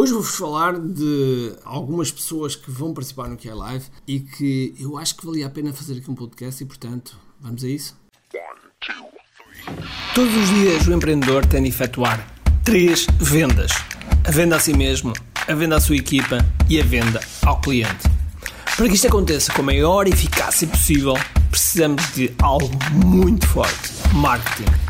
Hoje vou-vos falar de algumas pessoas que vão participar no QI Live e que eu acho que valia a pena fazer aqui um podcast e, portanto, vamos a isso? Todos os dias o empreendedor tem de efetuar três vendas: a venda a si mesmo, a venda à sua equipa e a venda ao cliente. Para que isto aconteça com a maior eficácia possível, precisamos de algo muito forte: marketing.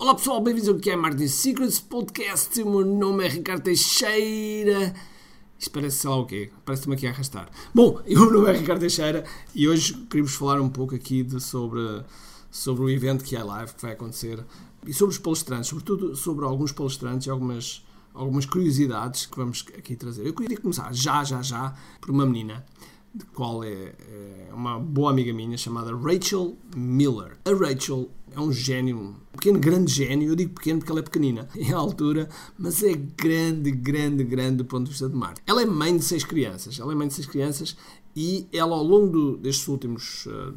Olá pessoal, bem-vindos ao QI Marketing Secrets Podcast. O meu nome é Ricardo Teixeira. Isto parece sei lá o quê, parece-me aqui a arrastar. Bom, o meu nome é Ricardo Teixeira e hoje queria-vos falar um pouco aqui de, sobre, sobre o evento QI Live que vai acontecer e sobre os palestrantes, sobretudo sobre alguns palestrantes e algumas, algumas curiosidades que vamos aqui trazer. Eu queria começar já, já, já por uma menina, de qual é, é uma boa amiga minha chamada Rachel Miller. A Rachel é um gênio, um pequeno, grande gênio. Eu digo pequeno porque ela é pequenina em altura, mas é grande, grande, grande do ponto de vista de marketing. Ela é mãe de seis crianças. Ela é mãe de seis crianças e ela, ao longo do, destes últimos uh,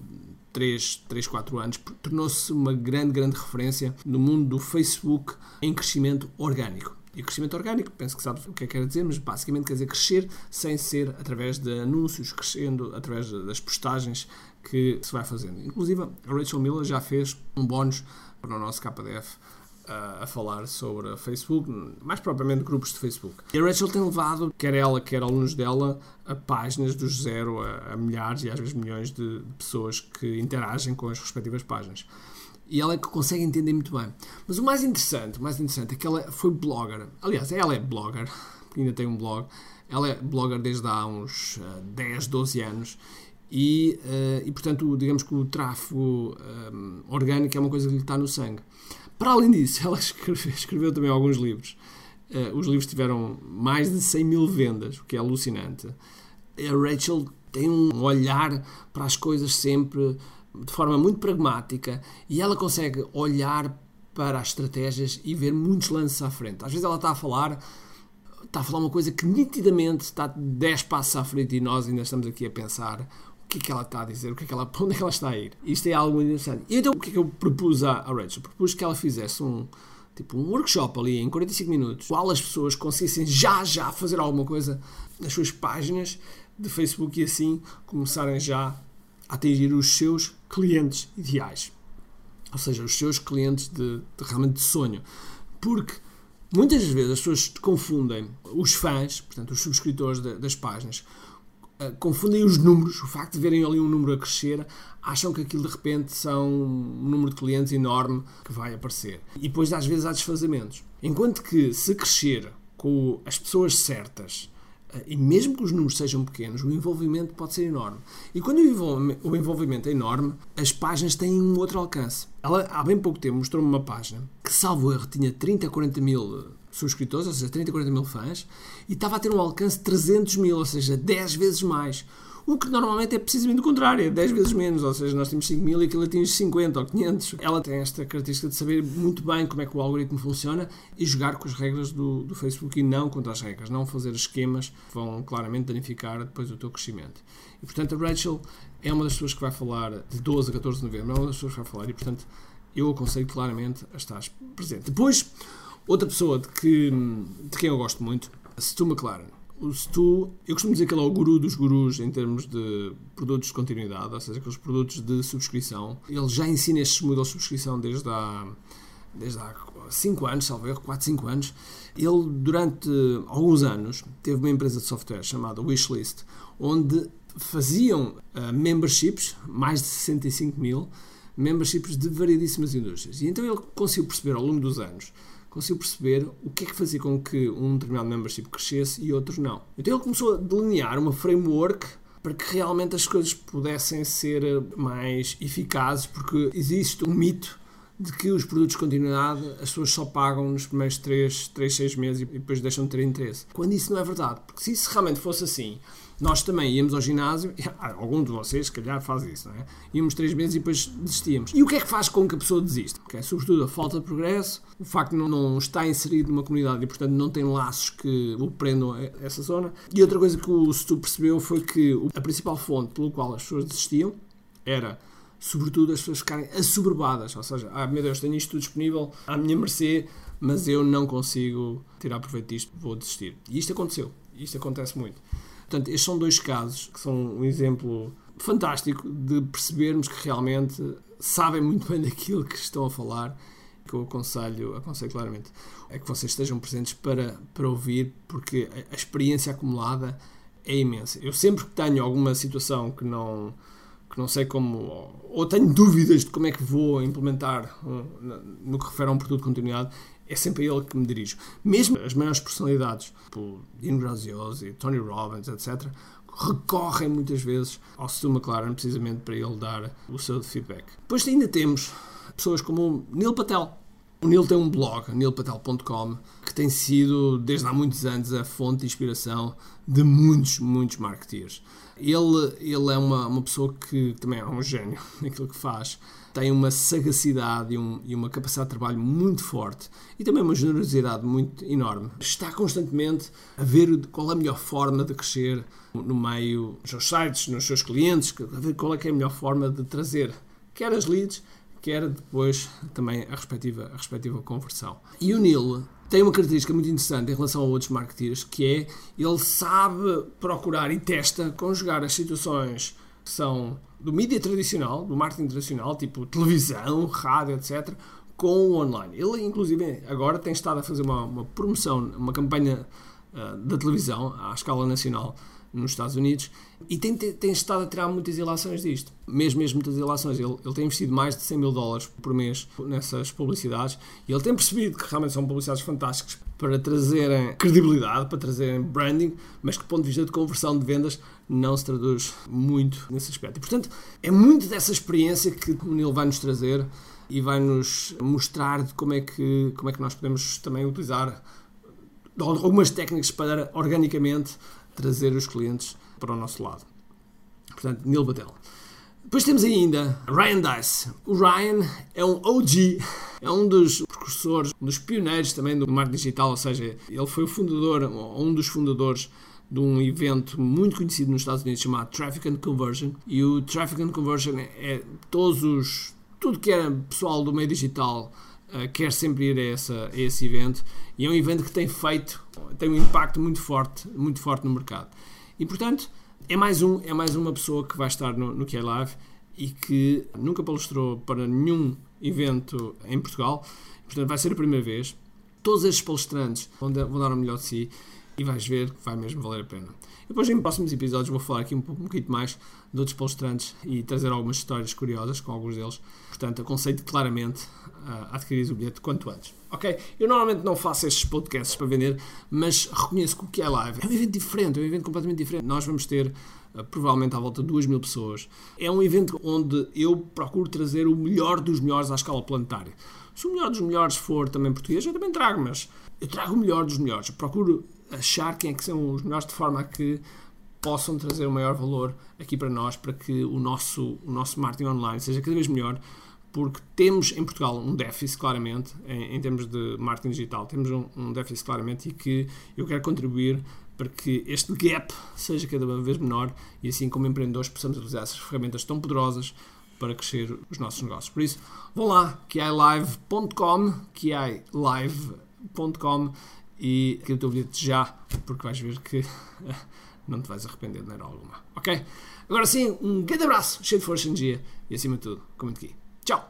3, 3, 4 anos, tornou-se uma grande, grande referência no mundo do Facebook em crescimento orgânico. E o crescimento orgânico, penso que sabes o que é que quer dizer, mas basicamente quer dizer crescer sem ser através de anúncios, crescendo através das postagens que se vai fazendo. Inclusive, a Rachel Miller já fez um bónus para o nosso KDF a, falar sobre Facebook, mais propriamente grupos de Facebook. E a Rachel tem levado, quer ela, quer alunos dela, a páginas dos zero a, a milhares e às vezes milhões de, pessoas que interagem com as respectivas páginas e ela é que consegue entender muito bem. Mas o mais interessante, o mais interessante é que ela foi blogger. Aliás, ela é blogger, ainda tem um blog. Ela é blogger desde há uns uh, 10, 12 anos e, uh, e portanto, digamos que o tráfego um, orgânico é uma coisa que lhe está no sangue. Para além disso, ela escreveu, escreveu também alguns livros. Uh, os livros tiveram mais de 100 mil vendas, o que é alucinante. A Rachel tem um olhar para as coisas sempre de forma muito pragmática e ela consegue olhar para as estratégias e ver muitos lances à frente. Às vezes ela está a falar, está a falar uma coisa que nitidamente está 10 passos à frente e nós ainda estamos aqui a pensar que é que ela está a dizer, o que é que ela, onde é que ela está a ir. Isto é algo interessante. E então o que é que eu propus à, à Rachel? Propus que ela fizesse um, tipo, um workshop ali em 45 minutos, qual as pessoas conseguissem já, já fazer alguma coisa nas suas páginas de Facebook e assim começarem já atingir os seus clientes ideais. Ou seja, os seus clientes de, de realmente de sonho. Porque muitas vezes as pessoas confundem os fãs, portanto, os subscritores de, das páginas, eh, confundem os números, o facto de verem ali um número a crescer, acham que aquilo de repente são um número de clientes enorme que vai aparecer. E depois às vezes há desfazamentos. Enquanto que se crescer com as pessoas certas, e mesmo que os números sejam pequenos, o envolvimento pode ser enorme. E quando o envolvimento é enorme, as páginas têm um outro alcance. Ela, há bem pouco tempo, mostrou-me uma página que, salvo erro, tinha 30, 40 mil subscritores, ou seja, 30, 40 mil fãs, e estava a ter um alcance de 300 mil, ou seja, 10 vezes mais. O que normalmente é precisamente o contrário, é 10 vezes menos, ou seja, nós temos 5 mil e aquilo atinge 50 ou 500. Ela tem esta característica de saber muito bem como é que o algoritmo funciona e jogar com as regras do, do Facebook e não contra as regras, não fazer esquemas que vão claramente danificar depois o teu crescimento. E portanto a Rachel é uma das pessoas que vai falar de 12 a 14 de novembro, é uma das pessoas que vai falar e portanto eu aconselho claramente a estar presente. Depois, Outra pessoa de, que, de quem eu gosto muito, Stu McLaren. O Stu, eu costumo dizer que ele é o guru dos gurus em termos de produtos de continuidade, ou seja, aqueles produtos de subscrição. Ele já ensina estes modelos de subscrição desde há, desde há 5 anos, talvez 4, 5 anos. Ele, durante alguns anos, teve uma empresa de software chamada Wishlist, onde faziam uh, memberships, mais de 65 mil, memberships de variedíssimas indústrias. E então ele conseguiu perceber ao longo dos anos conseguiu perceber o que é que fazia com que um determinado membership crescesse e outros não. Então ele começou a delinear uma framework para que realmente as coisas pudessem ser mais eficazes, porque existe um mito de que os produtos de continuidade as pessoas só pagam nos primeiros 3, 3 6 meses e depois deixam de ter interesse. Quando isso não é verdade. Porque se isso realmente fosse assim, Nós também íamos ao ginásio, algum de vocês, se calhar, faz isso, não é? Íamos três meses e depois desistíamos. E o que é que faz com que a pessoa desista? Okay? Sobretudo a falta de progresso, o facto de não, não estar inserido numa comunidade e, portanto, não tem laços que o prendam a essa zona. E outra coisa que o Stu percebeu foi que a principal fonte pelo qual as pessoas desistiam era sobretudo as pessoas ficarem assoberbadas, ou seja, ah meu Deus, tenho isto tudo disponível à minha mercê, mas eu não consigo tirar proveito disto, vou desistir. E isto aconteceu, isto acontece muito. Portanto, estes são dois casos que são um exemplo fantástico de percebermos que realmente sabem muito bem daquilo que estão a falar, que eu aconselho, aconselho claramente, é que vocês estejam presentes para, para ouvir, porque a, experiência acumulada é imensa. Eu sempre que tenho alguma situação que não que não sei como, ou tenho dúvidas de como é que vou implementar no que refere a um produto de continuidade, é sempre a ele que me dirijo. Mesmo as maiores personalidades, tipo Dean Graziosi, Tony Robbins, etc., recorrem muitas vezes ao Stu McLaren precisamente para ele dar o seu feedback. Depois ainda temos pessoas como Neil Patel. O Neil tem um blog, neilpatel.com, que tem sido, desde há muitos anos, a fonte de inspiração de muitos, muitos marketeers. Ele, ele é uma, uma pessoa que também é um gênio naquilo que faz tem uma sagacidade e, um, e, uma capacidade de trabalho muito forte e também uma generosidade muito enorme. Está constantemente a ver qual é a melhor forma de crescer no meio dos seus sites, nos seus clientes, a ver qual é, é a melhor forma de trazer quer as leads, quer depois também a respectiva, a respectiva conversão. E o Neil tem uma característica muito interessante em relação a outros marketeers, que é ele sabe procurar e testa conjugar as situações que são do mídia tradicional, do marketing tradicional, tipo televisão, rádio, etc., com o online. Ele, inclusive, agora tem estado a fazer uma, uma promoção, uma campanha uh, da televisão à escala nacional nos Estados Unidos e tem, tem estado a tirar muitas ilações disto. Mesmo, mesmo muitas ilações. Ele, ele tem investido mais de 100 mil dólares por mês nessas publicidades e ele tem percebido que realmente são publicidades fantásticas para trazerem credibilidade, para trazerem branding, mas que do ponto de vista de conversão de vendas não se traduz muito nesse aspecto. E, portanto, é muito dessa experiência que Neil vai nos trazer e vai nos mostrar como é que, como é que nós podemos também utilizar algumas técnicas para organicamente trazer os clientes para o nosso lado. Portanto, Neil Patel. Depois temos ainda Ryan Dice. O Ryan é um OG, é um dos precursores, um dos pioneiros também do marketing digital, ou seja, ele foi o fundador, um dos fundadores de um evento muito conhecido nos Estados Unidos chamado Traffic and Conversion. E o Traffic and Conversion é todos os. tudo que era pessoal do meio digital uh, quer sempre ir a, essa, a esse evento. E é um evento que tem feito, tem um impacto muito forte, muito forte no mercado. E portanto, é mais, um, é mais uma pessoa que vai estar no, no QI Live e que nunca palestrou para nenhum evento em Portugal. Portanto, vai ser a primeira vez. Todos estes palestrantes vão dar o melhor de si e vais ver que vai mesmo valer a pena. E depois, em próximos episódios, vou falar aqui um, pouco, mais de outros palestrantes e trazer algumas histórias curiosas com alguns deles. Portanto, aconselho claramente a adquirir o bilhete quanto antes. Ok? Eu normalmente não faço estes podcasts para vender, mas reconheço que o que é live é um evento diferente, é um evento completamente diferente. Nós vamos ter uh, provavelmente à volta de 2 mil pessoas. É um evento onde eu procuro trazer o melhor dos melhores à escala planetária. Se o melhor dos melhores for também português, eu também trago, mas eu trago o melhor dos melhores. Eu procuro achar quem é que são os melhores de forma a que possam trazer o maior valor aqui para nós, para que o nosso, o nosso marketing online seja cada vez melhor, porque temos em Portugal um déficit claramente em, em termos de marketing digital, temos um, um, déficit claramente e que eu quero contribuir para que este gap seja cada vez menor e assim como empreendedores possamos utilizar essas ferramentas tão poderosas para crescer os nossos negócios. Por isso, vão lá, kialive.com, kialive.com e que o bilhete já, porque vais ver que não te vais arrepender de maneira alguma. Ok? Agora sim, um grande abraço, cheio de força e energia e acima de tudo, comente aqui. Tchau!